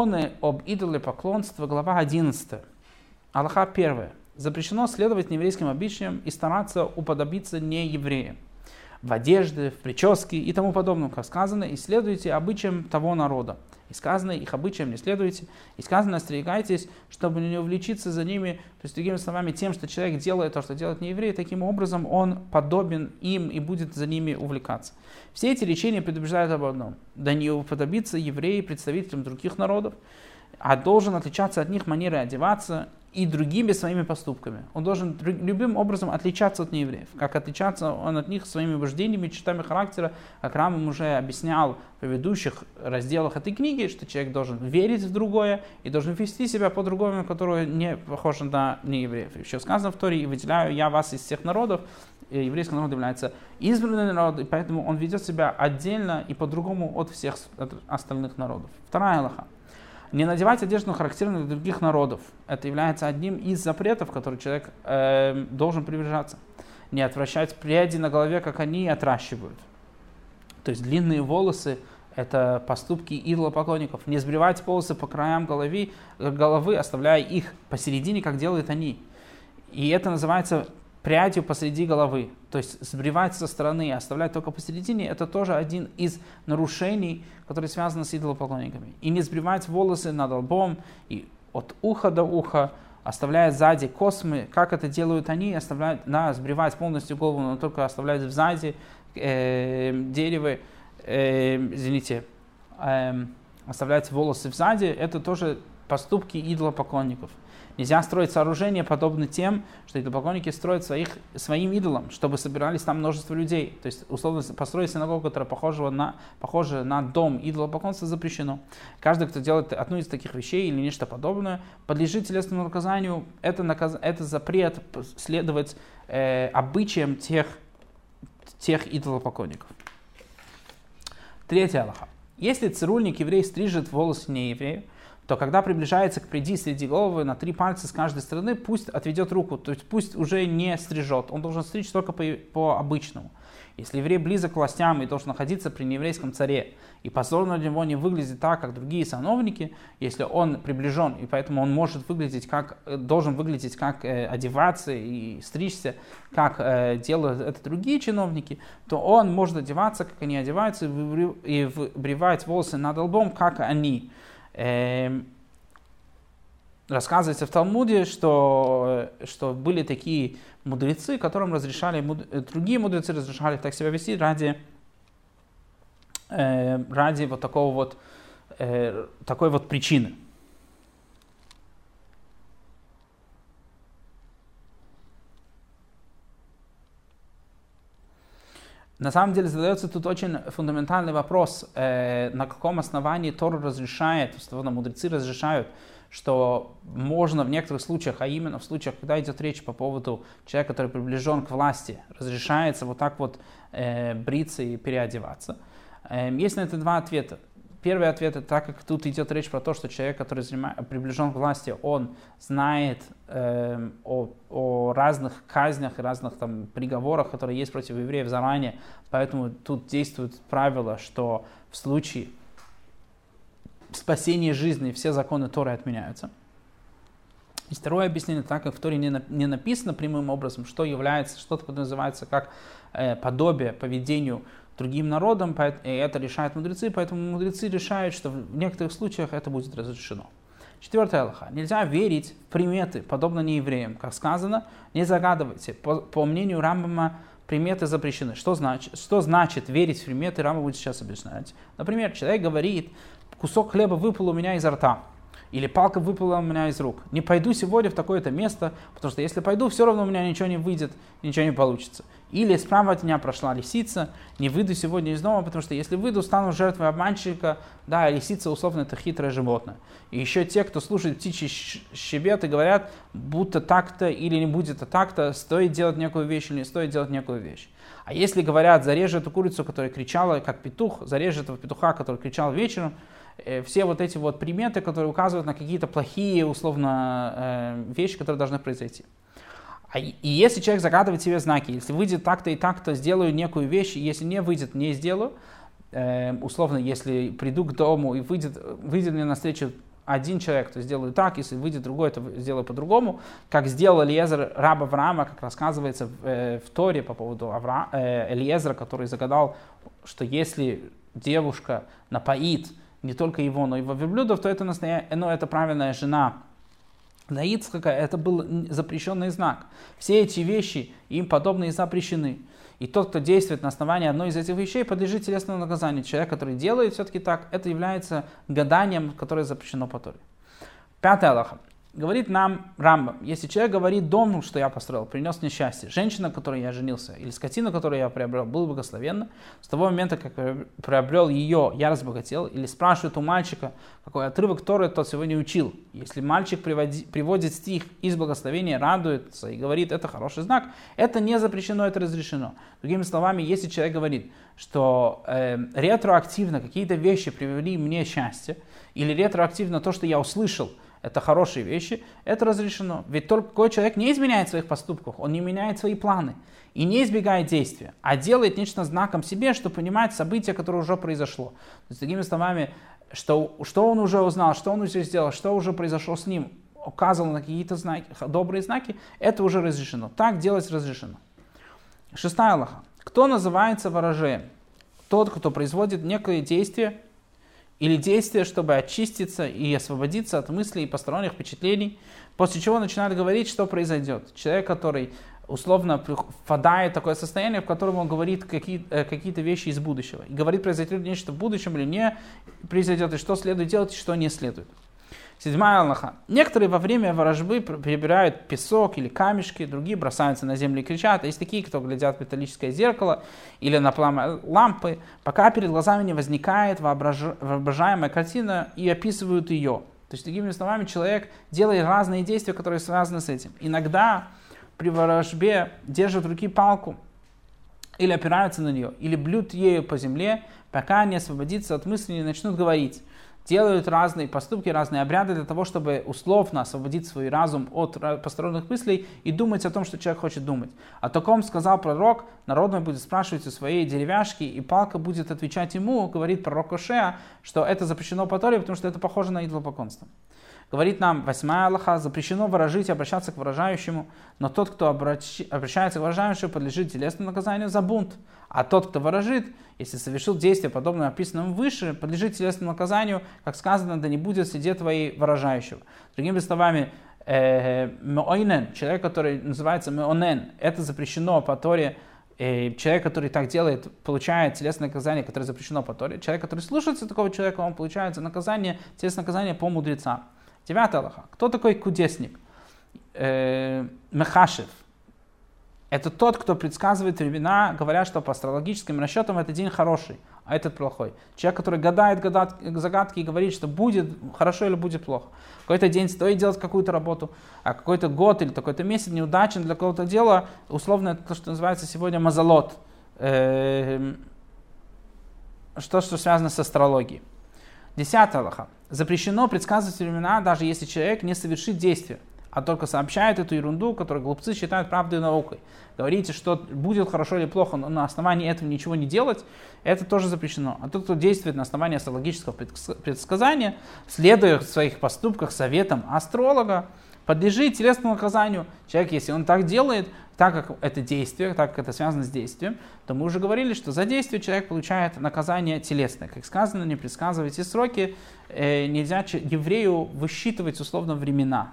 Законы об идолопоклонстве, глава 11. Аллаха 1. Запрещено следовать нееврейским обычаям и стараться уподобиться неевреям в одежде, в прическе и тому подобное, как сказано, исследуйте обычаям того народа. И сказано, их обычаям не следуйте. И сказано, остерегайтесь, чтобы не увлечиться за ними, то есть, другими словами, тем, что человек делает то, что делает не еврей, таким образом он подобен им и будет за ними увлекаться. Все эти речения предупреждают об одном. Да не уподобиться евреи представителям других народов, а должен отличаться от них манерой одеваться и другими своими поступками. Он должен любым образом отличаться от неевреев. Как отличаться он от них своими убеждениями, чертами характера, как Рамам уже объяснял в предыдущих разделах этой книги, что человек должен верить в другое и должен вести себя по-другому, которое не похоже на неевреев. Еще сказано в Торе, и выделяю я вас из всех народов, и еврейский народ является избранный народ, и поэтому он ведет себя отдельно и по-другому от всех остальных народов. Вторая Аллаха. Не надевать одежду, характерную для других народов. Это является одним из запретов, которые человек э, должен привержаться. Не отвращать пряди на голове, как они отращивают. То есть длинные волосы – это поступки идолопоклонников. Не сбривать волосы по краям головы, головы, оставляя их посередине, как делают они. И это называется прядью посреди головы. То есть сбривать со стороны оставлять только посередине, это тоже один из нарушений, которые связаны с идолопоклонниками. И не сбривать волосы над лбом и от уха до уха, оставляя сзади космы, как это делают они, оставляют, да, сбривать полностью голову, но только оставлять сзади э, дерево, э, извините, э, оставлять волосы сзади, это тоже поступки идолопоклонников. Нельзя строить сооружения, подобные тем, что идолопоклонники строят своих, своим идолам, чтобы собирались там множество людей. То есть, условно, построить синагогу, которая похожа на, похожа на дом идолопоклонства, запрещено. Каждый, кто делает одну из таких вещей или нечто подобное, подлежит телесному наказанию. Это, наказ... это запрет следовать э, обычаям тех, тех идолопоклонников. Третья Аллаха. Если цирульник еврей стрижет волосы не еврею, то когда приближается к приди среди головы на три пальца с каждой стороны, пусть отведет руку, то есть пусть уже не стрижет, он должен стричь только по, по обычному. Если еврей близок к властям и должен находиться при нееврейском царе, и позорно для него не выглядит так, как другие сановники, если он приближен, и поэтому он может выглядеть как, должен выглядеть как э, одеваться и стричься, как э, делают это другие чиновники, то он может одеваться, как они одеваются, и выбривать волосы над лбом, как они. Эм, рассказывается в Талмуде, что, что были такие мудрецы, которым разрешали, другие мудрецы разрешали так себя вести ради, э, ради вот такого вот, э, такой вот причины. На самом деле задается тут очень фундаментальный вопрос, э, на каком основании Тор разрешает, условно мудрецы разрешают, что можно в некоторых случаях, а именно в случаях, когда идет речь по поводу человека, который приближен к власти, разрешается вот так вот э, бриться и переодеваться. Э, есть на это два ответа. Первый ответ, так как тут идет речь про то, что человек, который занимает, приближен к власти, он знает э, о, о разных казнях и разных там приговорах, которые есть против евреев заранее, поэтому тут действует правило, что в случае спасения жизни все законы Торы отменяются. И второе объяснение, так как в Торе не, не написано прямым образом, что является, что такое называется как э, подобие поведению другим народам, и это решают мудрецы, поэтому мудрецы решают, что в некоторых случаях это будет разрешено. Четвертая Аллаха. Нельзя верить в приметы, подобно неевреям. Как сказано, не загадывайте. По, по мнению Рамбама, приметы запрещены. Что значит, что значит верить в приметы, Рамбам будет сейчас объяснять. Например, человек говорит, кусок хлеба выпал у меня изо рта. Или палка выпала у меня из рук. Не пойду сегодня в такое-то место, потому что если пойду, все равно у меня ничего не выйдет, ничего не получится. Или справа от меня прошла лисица, не выйду сегодня из дома, потому что если выйду, стану жертвой обманщика. Да, лисица условно это хитрое животное. И еще те, кто слушает птичий щебет и говорят, будто так-то или не будет это так-то, стоит делать некую вещь или не стоит делать некую вещь. А если говорят, зарежь эту курицу, которая кричала, как петух, зарежь этого петуха, который кричал вечером, все вот эти вот приметы, которые указывают на какие-то плохие, условно, э, вещи, которые должны произойти. А и если человек загадывает себе знаки, если выйдет так-то и так-то, сделаю некую вещь, если не выйдет, не сделаю, э, условно, если приду к дому и выйдет, выйдет мне навстречу один человек, то сделаю так, если выйдет другой, то сделаю по-другому, как сделал Элиезер раб Авраама, как рассказывается в, э, в Торе по поводу Авра, э, Элиезера, который загадал, что если девушка напоит не только его, но и его верблюдов, то это, настоя... ну, это правильная жена для Ицхака это был запрещенный знак. Все эти вещи, им подобные, запрещены. И тот, кто действует на основании одной из этих вещей, подлежит телесному наказанию. Человек, который делает все-таки так, это является гаданием, которое запрещено по Торе. Пятое Аллаха. Говорит нам Рамбам, если человек говорит дом, что я построил, принес мне счастье, женщина, которой я женился, или скотина, которую я приобрел, был благословенна, с того момента, как приобрел ее, я разбогател, или спрашивает у мальчика, какой отрывок Торы тот сегодня учил. Если мальчик приводи, приводит стих из благословения, радуется и говорит, это хороший знак, это не запрещено, это разрешено. Другими словами, если человек говорит, что э, ретроактивно какие-то вещи привели мне счастье, или ретроактивно то, что я услышал, это хорошие вещи, это разрешено. Ведь только человек не изменяет своих поступков, он не меняет свои планы и не избегает действия, а делает нечто знаком себе, что понимает событие, которое уже произошло. То есть, другими словами, что, что он уже узнал, что он уже сделал, что уже произошло с ним, указывал на какие-то знаки, добрые знаки, это уже разрешено. Так делать разрешено. Шестая Аллаха. Кто называется ворожеем? Тот, кто производит некое действие, или действие, чтобы очиститься и освободиться от мыслей и посторонних впечатлений, после чего начинает говорить, что произойдет. Человек, который условно впадает в такое состояние, в котором он говорит какие, э, какие-то вещи из будущего. И говорит, произойдет нечто в будущем или не произойдет, и что следует делать, и что не следует. Седьмая Аллаха. Некоторые во время ворожбы перебирают песок или камешки, другие бросаются на землю и кричат. Есть такие, кто глядят в металлическое зеркало или на пламя лампы, пока перед глазами не возникает воображаемая картина и описывают ее. То есть, другими словами, человек делает разные действия, которые связаны с этим. Иногда при ворожбе держат в руки палку, или опираются на нее, или блюд ею по земле, пока не освободится от мысли и начнут говорить делают разные поступки, разные обряды для того, чтобы условно освободить свой разум от посторонних мыслей и думать о том, что человек хочет думать. О таком сказал пророк, народ будет спрашивать у своей деревяшки, и палка будет отвечать ему, говорит пророк Ошеа, что это запрещено по Торе, потому что это похоже на идолопоклонство. Говорит нам восьмая Аллаха, запрещено выражить и обращаться к выражающему, но тот, кто обращ... обращается к выражающему, подлежит телесному наказанию за бунт. А тот, кто выражит, если совершил действие, подобное описанному выше, подлежит телесному наказанию, как сказано, да не будет среди твоей выражающего. Другими словами, э, меойнен, человек, который называется меонен, это запрещено по Торе, э, человек, который так делает, получает телесное наказание, которое запрещено по Торе. Человек, который слушается такого человека, он получает наказание, телесное наказание по мудрецам. Девятый Аллаха. Кто такой кудесник? Э, Мехашев. Это тот, кто предсказывает времена, говоря, что по астрологическим расчетам этот день хороший, а этот плохой. Человек, который гадает загадки и говорит, что будет хорошо или будет плохо. Какой-то день стоит делать какую-то работу, а какой-то год или какой-то месяц неудачен для какого-то дела, условно это то, что называется сегодня мазолот. Э, что, что связано с астрологией. Десятый Аллаха. Запрещено предсказывать времена, даже если человек не совершит действия, а только сообщает эту ерунду, которую глупцы считают правдой и наукой. Говорите, что будет хорошо или плохо, но на основании этого ничего не делать, это тоже запрещено. А тот, кто действует на основании астрологического предсказания, следуя в своих поступках советам астролога, подлежит телесному наказанию. Человек, если он так делает, так как это действие, так как это связано с действием, то мы уже говорили, что за действие человек получает наказание телесное. Как сказано, не предсказывайте сроки, э, нельзя еврею высчитывать условно времена.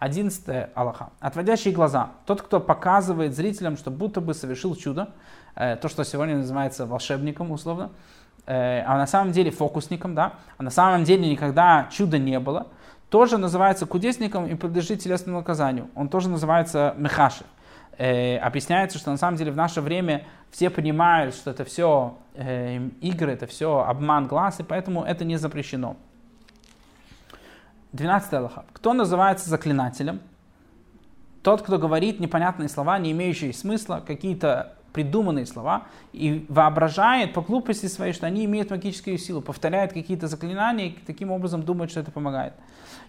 Одиннадцатое Аллаха. Отводящие глаза. Тот, кто показывает зрителям, что будто бы совершил чудо, э, то, что сегодня называется волшебником условно, э, а на самом деле фокусником, да, а на самом деле никогда чуда не было, тоже называется кудесником и подлежит телесному наказанию. Он тоже называется мехаши э, объясняется, что на самом деле в наше время все понимают, что это все э, игры, это все обман глаз, и поэтому это не запрещено. 12 Аллаха. Кто называется заклинателем? Тот, кто говорит непонятные слова, не имеющие смысла, какие-то придуманные слова, и воображает по глупости своей, что они имеют магическую силу, повторяет какие-то заклинания и таким образом думает, что это помогает.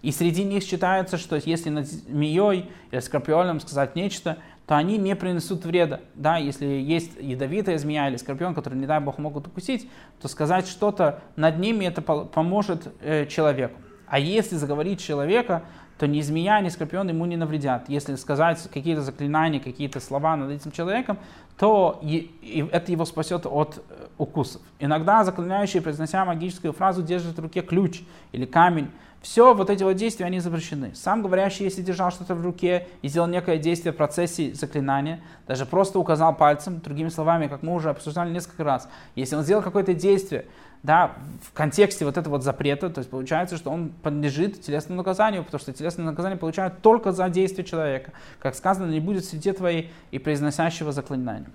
И среди них считается, что если над змеей или скорпионом сказать нечто, то они не принесут вреда. Да, если есть ядовитая змея или скорпион, который, не дай бог, могут укусить, то сказать что-то над ними это поможет э, человеку. А если заговорить человека, то ни змея, ни скорпион ему не навредят. Если сказать какие-то заклинания, какие-то слова над этим человеком, то и, и это его спасет от э, укусов. Иногда заклинающий, произнося магическую фразу, держит в руке ключ или камень. Все вот эти вот действия, они запрещены. Сам говорящий, если держал что-то в руке и сделал некое действие в процессе заклинания, даже просто указал пальцем, другими словами, как мы уже обсуждали несколько раз, если он сделал какое-то действие, да, в контексте вот этого вот запрета, то есть получается, что он подлежит телесному наказанию, потому что телесное наказание получают только за действие человека. Как сказано, не будет среди твоей и произносящего заклинания.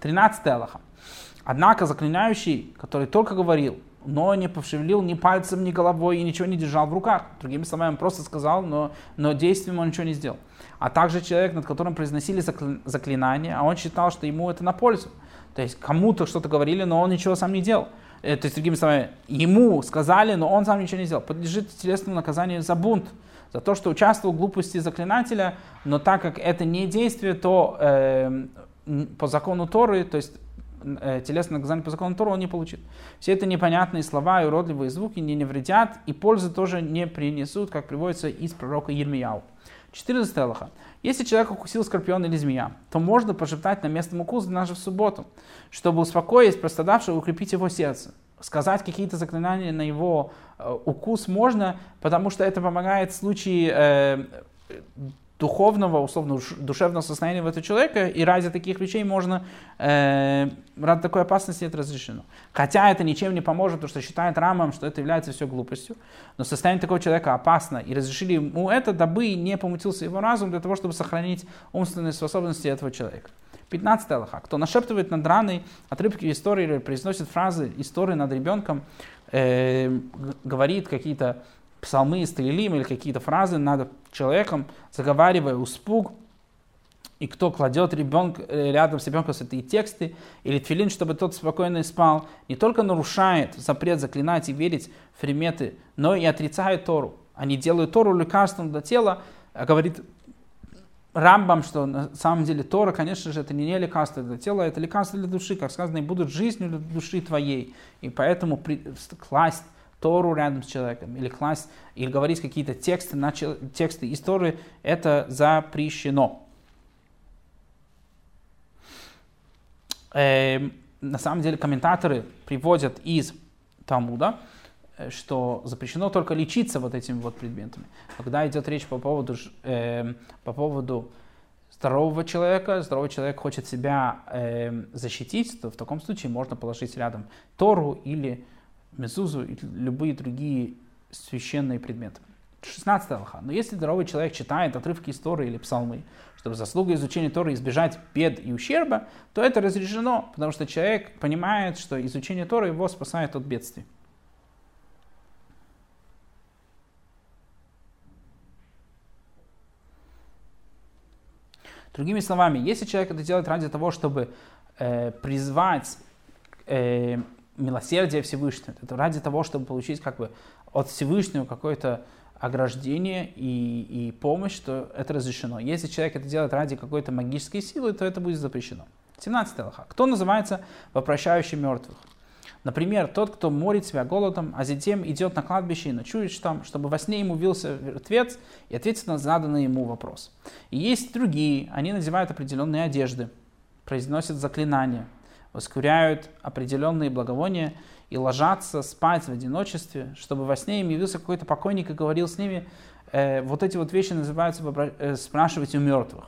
13 Аллаха. Однако заклинающий, который только говорил, но не пошевелил ни пальцем, ни головой и ничего не держал в руках. Другими словами, он просто сказал, но, но действием он ничего не сделал. А также человек, над которым произносили заклинание, а он считал, что ему это на пользу. То есть кому-то что-то говорили, но он ничего сам не делал. Э, то есть, другими словами, ему сказали, но он сам ничего не сделал. Подлежит телесному наказанию за бунт, за то, что участвовал в глупости заклинателя, но так как это не действие, то э, по закону Торы, то есть э, телесное наказание по закону Торы он не получит. Все это непонятные слова и уродливые звуки не, не вредят, и пользы тоже не принесут, как приводится из пророка Ермияу. 14 Аллаха. Если человек укусил скорпион или змея, то можно пошептать на местном укусе даже в субботу, чтобы успокоить пострадавшего и укрепить его сердце. Сказать какие-то заклинания на его э, укус можно, потому что это помогает в случае э, духовного, условно, душевного состояния этого человека, и ради таких вещей можно, э, ради такой опасности это разрешено. Хотя это ничем не поможет, потому что считает Рамом, что это является все глупостью, но состояние такого человека опасно, и разрешили ему это, дабы не помутился его разум, для того, чтобы сохранить умственные способности этого человека. 15 Аллаха. Кто нашептывает над раной отрывки истории или произносит фразы истории над ребенком, э, говорит какие-то псалмы, стрелим или какие-то фразы над человеком, заговаривая успуг, и кто кладет ребенка, э, рядом с ребенком с этой тексты, или тфилин, чтобы тот спокойно спал, не только нарушает запрет заклинать и верить в приметы, но и отрицает Тору. Они делают Тору лекарством для тела, а говорит Рамбам, что на самом деле Тора, конечно же, это не лекарство для тела, это лекарство для души, как сказано, и будут жизнью для души твоей. И поэтому при, класть Тору рядом с человеком, или класть, или говорить какие-то тексты, на, тексты истории, это запрещено. Э, на самом деле комментаторы приводят из Талмуда, э, что запрещено только лечиться вот этими вот предметами. Когда идет речь по поводу, э, по поводу здорового человека, здоровый человек хочет себя э, защитить, то в таком случае можно положить рядом Тору или мезузу и любые другие священные предметы. 16 Аллаха. Но если здоровый человек читает отрывки истории или псалмы, чтобы заслуга изучения Торы избежать бед и ущерба, то это разрешено, потому что человек понимает, что изучение Торы его спасает от бедствий. Другими словами, если человек это делает ради того, чтобы э, призвать э, милосердие Всевышнего. Это ради того, чтобы получить как бы от Всевышнего какое-то ограждение и, и помощь, то это разрешено. Если человек это делает ради какой-то магической силы, то это будет запрещено. 17 Аллаха. Кто называется вопрошающим мертвых? Например, тот, кто морит себя голодом, а затем идет на кладбище и ночует там, чтобы во сне ему вился мертвец и ответит на заданный ему вопрос. И есть другие, они надевают определенные одежды, произносят заклинания, воскуряют определенные благовония и ложатся спать в одиночестве, чтобы во сне им явился какой-то покойник и говорил с ними. Э, вот эти вот вещи называются э, спрашивать у мертвых.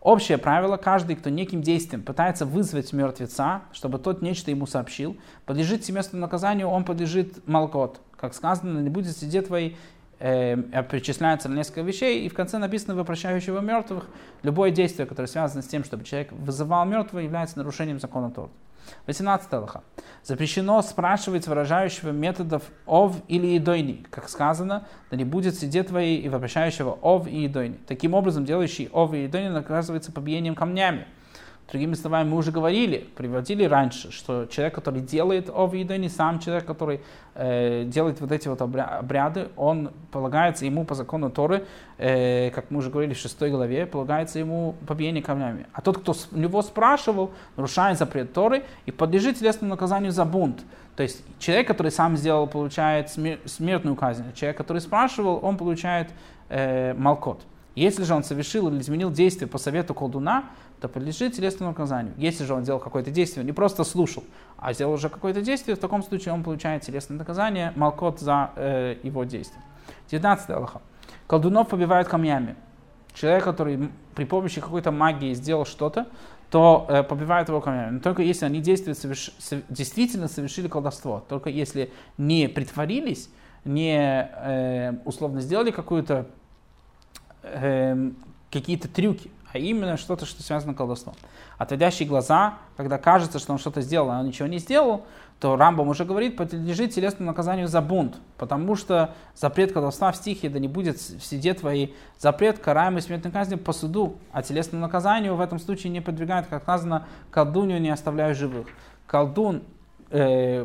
Общее правило, каждый, кто неким действием пытается вызвать мертвеца, чтобы тот нечто ему сообщил, подлежит семейственному наказанию, он подлежит молкот. Как сказано, не будет сидеть твои э, перечисляется несколько вещей, и в конце написано «вопрощающего мертвых». Любое действие, которое связано с тем, чтобы человек вызывал мертвого, является нарушением закона Тор. 18 Аллаха. Запрещено спрашивать выражающего методов ов или идойни. Как сказано, да не будет сидеть твоей и вопрощающего ов и идойни. Таким образом, делающий ов и идойни наказывается побиением камнями. Другими словами, мы уже говорили, приводили раньше, что человек, который делает овидони, сам человек, который э, делает вот эти вот обряды, он полагается ему по закону Торы, э, как мы уже говорили в шестой главе, полагается ему побиение камнями. А тот, кто у него спрашивал, нарушает запрет Торы и подлежит телесному наказанию за бунт. То есть человек, который сам сделал, получает смертную казнь. Человек, который спрашивал, он получает э, малкот. Если же он совершил или изменил действие по совету колдуна, то подлежит телесному наказанию. Если же он сделал какое-то действие, не просто слушал, а сделал уже какое-то действие, в таком случае он получает телесное наказание, малкот за э, его действие. 19 Аллаха. Колдунов побивают камнями. Человек, который при помощи какой-то магии сделал что-то, то э, побивают его камнями. Но только если они действуют, соверш... действительно совершили колдовство. Только если не притворились, не э, условно сделали какую-то э, какие-то трюки, а именно что-то, что связано с колдовством. Отводящие глаза, когда кажется, что он что-то сделал, а он ничего не сделал, то Рамбам уже говорит, подлежит телесному наказанию за бунт, потому что запрет колдовства в стихе, да не будет в сиде твоей, запрет караемый смертной казни по суду, а телесному наказанию в этом случае не подвигает, как сказано, колдунью не оставляю живых. Колдун э,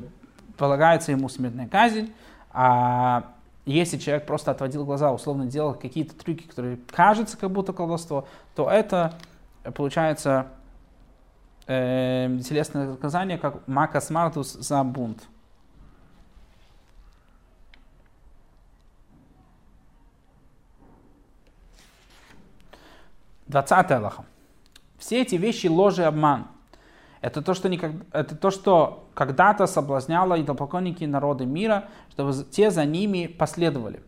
полагается ему смертная казнь, а если человек просто отводил глаза, условно делал какие-то трюки, которые кажутся как будто колдовство, то это получается э, телесное наказание, как макас мартус за бунт. Двадцатая Аллаха. Все эти вещи ложь и обман – это то, что, никак, это то, что когда-то соблазняло идолопоклонники народы мира, чтобы те за ними последовали.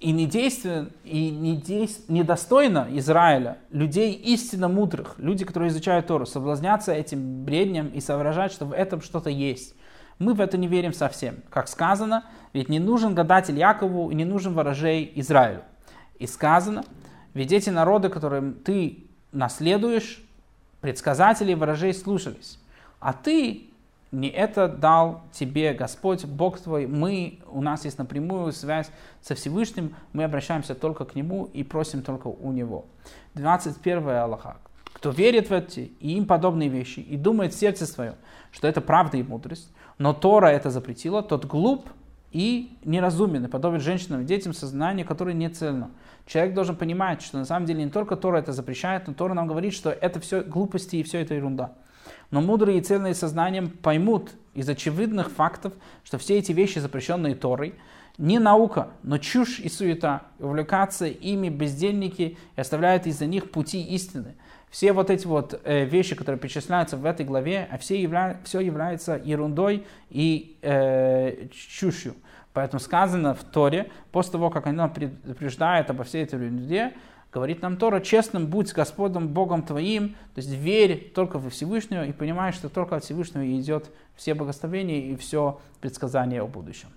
И недейственно, и недейств, недостойно Израиля, людей истинно мудрых, люди, которые изучают Тору, соблазняться этим бреднем и соображать, что в этом что-то есть. Мы в это не верим совсем. Как сказано, ведь не нужен гадатель Якову и не нужен ворожей Израилю. И сказано, ведь эти народы, которым ты наследуешь, предсказателей ворожей слушались. А ты не это дал тебе Господь, Бог твой. Мы, у нас есть напрямую связь со Всевышним, мы обращаемся только к Нему и просим только у Него. 21 Аллаха. Кто верит в эти и им подобные вещи и думает в сердце своем, что это правда и мудрость, но Тора это запретила, тот глуп и неразумен, и подобен женщинам и детям сознание, которое не цельно. Человек должен понимать, что на самом деле не только Тора это запрещает, но Тора нам говорит, что это все глупости и все это ерунда. Но мудрые и цельные сознанием поймут из очевидных фактов, что все эти вещи, запрещенные Торой, не наука, но чушь и суета. Увлекаться ими бездельники и оставляют из-за них пути истины. Все вот эти вот э, вещи, которые перечисляются в этой главе, а все, явля... все является ерундой и э, чушью. Поэтому сказано в Торе, после того, как она предупреждает обо всей этой ерунде, говорит нам Тора, честным будь с Господом Богом твоим, то есть верь только во Всевышнего и понимай, что только от Всевышнего идет все благословения и все предсказания о будущем.